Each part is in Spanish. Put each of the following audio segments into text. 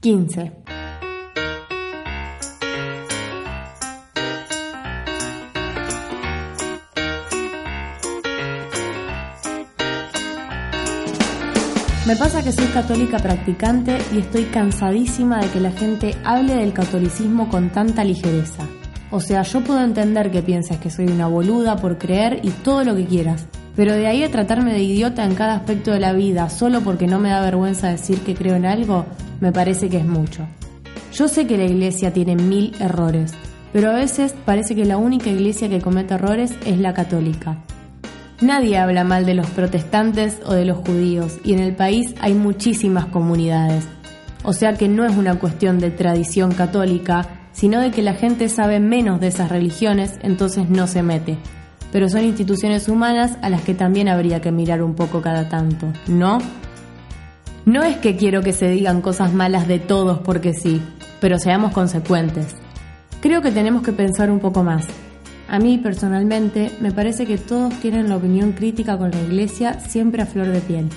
15. Me pasa que soy católica practicante y estoy cansadísima de que la gente hable del catolicismo con tanta ligereza. O sea, yo puedo entender que pienses que soy una boluda por creer y todo lo que quieras, pero de ahí a tratarme de idiota en cada aspecto de la vida solo porque no me da vergüenza decir que creo en algo, me parece que es mucho. Yo sé que la iglesia tiene mil errores, pero a veces parece que la única iglesia que comete errores es la católica. Nadie habla mal de los protestantes o de los judíos y en el país hay muchísimas comunidades. O sea que no es una cuestión de tradición católica, sino de que la gente sabe menos de esas religiones, entonces no se mete. Pero son instituciones humanas a las que también habría que mirar un poco cada tanto, ¿no? No es que quiero que se digan cosas malas de todos porque sí, pero seamos consecuentes. Creo que tenemos que pensar un poco más. A mí personalmente me parece que todos tienen la opinión crítica con la iglesia siempre a flor de piel.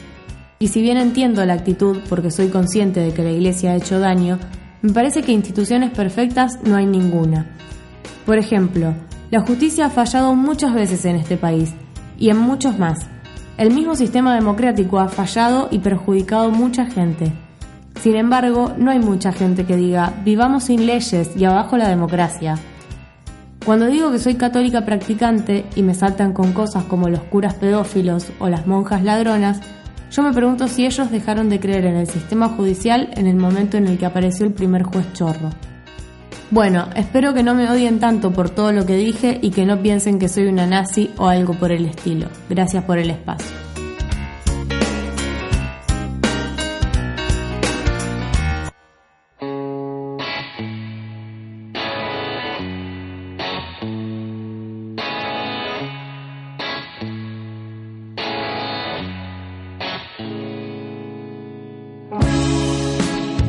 Y si bien entiendo la actitud porque soy consciente de que la iglesia ha hecho daño, me parece que instituciones perfectas no hay ninguna. Por ejemplo, la justicia ha fallado muchas veces en este país y en muchos más. El mismo sistema democrático ha fallado y perjudicado mucha gente. Sin embargo, no hay mucha gente que diga, vivamos sin leyes y abajo la democracia. Cuando digo que soy católica practicante y me saltan con cosas como los curas pedófilos o las monjas ladronas, yo me pregunto si ellos dejaron de creer en el sistema judicial en el momento en el que apareció el primer juez chorro. Bueno, espero que no me odien tanto por todo lo que dije y que no piensen que soy una nazi o algo por el estilo. Gracias por el espacio.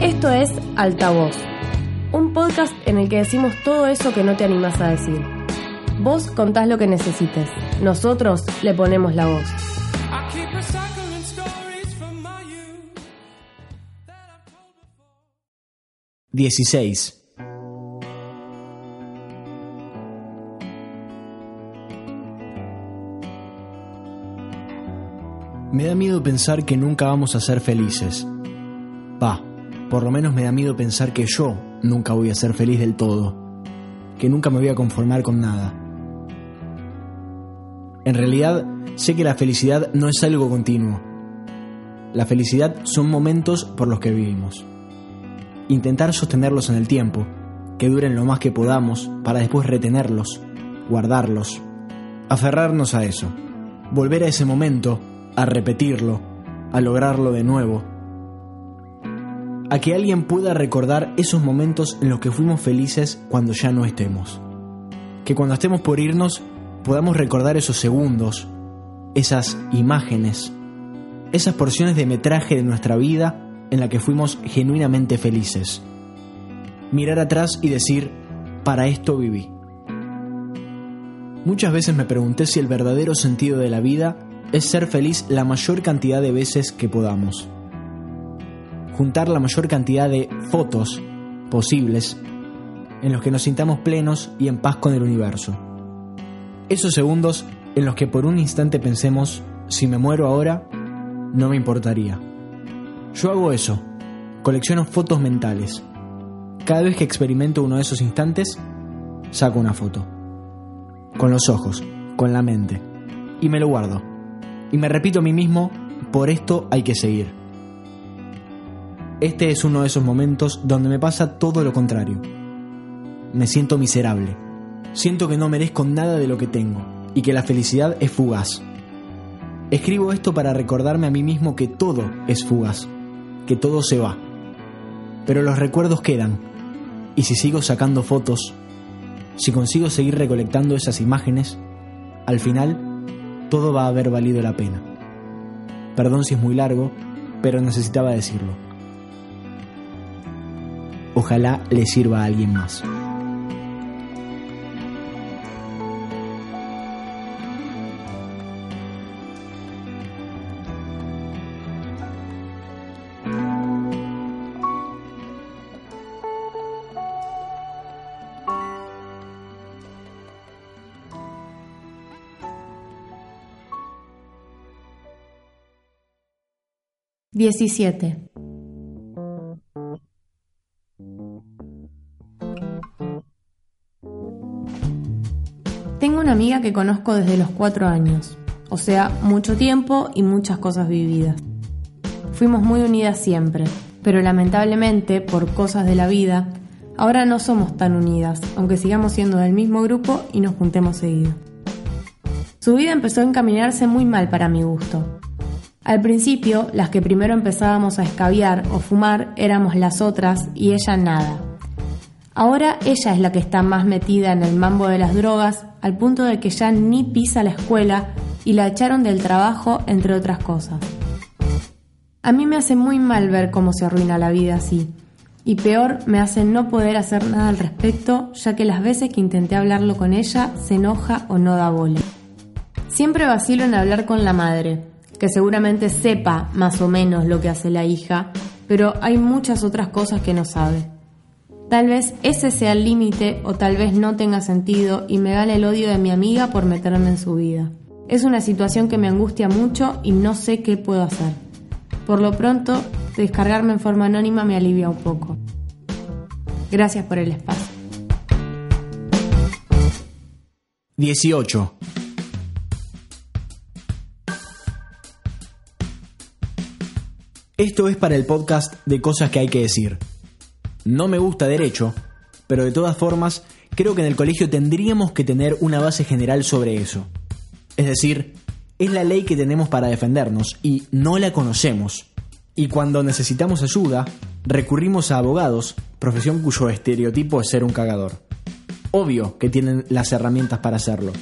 Esto es Altavoz, un podcast en el que decimos todo eso que no te animas a decir. Vos contás lo que necesites, nosotros le ponemos la voz. 16. Me da miedo pensar que nunca vamos a ser felices. Por lo menos me da miedo pensar que yo nunca voy a ser feliz del todo, que nunca me voy a conformar con nada. En realidad, sé que la felicidad no es algo continuo. La felicidad son momentos por los que vivimos. Intentar sostenerlos en el tiempo, que duren lo más que podamos para después retenerlos, guardarlos, aferrarnos a eso, volver a ese momento, a repetirlo, a lograrlo de nuevo, a que alguien pueda recordar esos momentos en los que fuimos felices cuando ya no estemos. Que cuando estemos por irnos podamos recordar esos segundos, esas imágenes, esas porciones de metraje de nuestra vida en la que fuimos genuinamente felices. Mirar atrás y decir, para esto viví. Muchas veces me pregunté si el verdadero sentido de la vida es ser feliz la mayor cantidad de veces que podamos. Juntar la mayor cantidad de fotos posibles en los que nos sintamos plenos y en paz con el universo. Esos segundos en los que por un instante pensemos, si me muero ahora, no me importaría. Yo hago eso, colecciono fotos mentales. Cada vez que experimento uno de esos instantes, saco una foto. Con los ojos, con la mente. Y me lo guardo. Y me repito a mí mismo, por esto hay que seguir. Este es uno de esos momentos donde me pasa todo lo contrario. Me siento miserable. Siento que no merezco nada de lo que tengo y que la felicidad es fugaz. Escribo esto para recordarme a mí mismo que todo es fugaz, que todo se va. Pero los recuerdos quedan. Y si sigo sacando fotos, si consigo seguir recolectando esas imágenes, al final todo va a haber valido la pena. Perdón si es muy largo, pero necesitaba decirlo. Ojalá le sirva a alguien más. Diecisiete. Que conozco desde los cuatro años, o sea, mucho tiempo y muchas cosas vividas. Fuimos muy unidas siempre, pero lamentablemente, por cosas de la vida, ahora no somos tan unidas, aunque sigamos siendo del mismo grupo y nos juntemos seguido. Su vida empezó a encaminarse muy mal para mi gusto. Al principio, las que primero empezábamos a escabiar o fumar éramos las otras y ella nada. Ahora ella es la que está más metida en el mambo de las drogas, al punto de que ya ni pisa la escuela y la echaron del trabajo, entre otras cosas. A mí me hace muy mal ver cómo se arruina la vida así. Y peor, me hace no poder hacer nada al respecto, ya que las veces que intenté hablarlo con ella, se enoja o no da bola. Siempre vacilo en hablar con la madre, que seguramente sepa más o menos lo que hace la hija, pero hay muchas otras cosas que no sabe. Tal vez ese sea el límite o tal vez no tenga sentido y me gane el odio de mi amiga por meterme en su vida. Es una situación que me angustia mucho y no sé qué puedo hacer. Por lo pronto, descargarme en forma anónima me alivia un poco. Gracias por el espacio. 18. Esto es para el podcast de cosas que hay que decir. No me gusta derecho, pero de todas formas creo que en el colegio tendríamos que tener una base general sobre eso. Es decir, es la ley que tenemos para defendernos y no la conocemos. Y cuando necesitamos ayuda, recurrimos a abogados, profesión cuyo estereotipo es ser un cagador. Obvio que tienen las herramientas para hacerlo.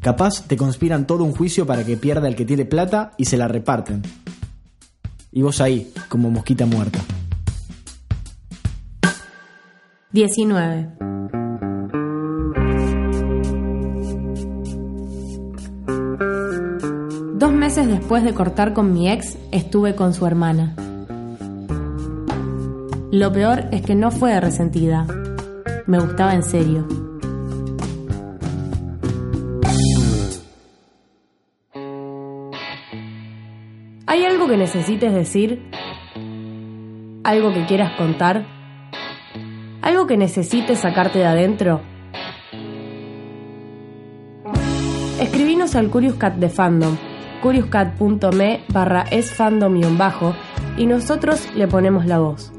Capaz te conspiran todo un juicio para que pierda el que tiene plata y se la reparten. Y vos ahí, como mosquita muerta. 19. Dos meses después de cortar con mi ex, estuve con su hermana. Lo peor es que no fue resentida. Me gustaba en serio. ¿Hay algo que necesites decir? ¿Algo que quieras contar? ¿Algo que necesites sacarte de adentro? Escribinos al Curious Cat de Fandom curiouscat.me barra esfandom-bajo y nosotros le ponemos la voz.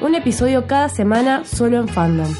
Un episodio cada semana solo en Fandom.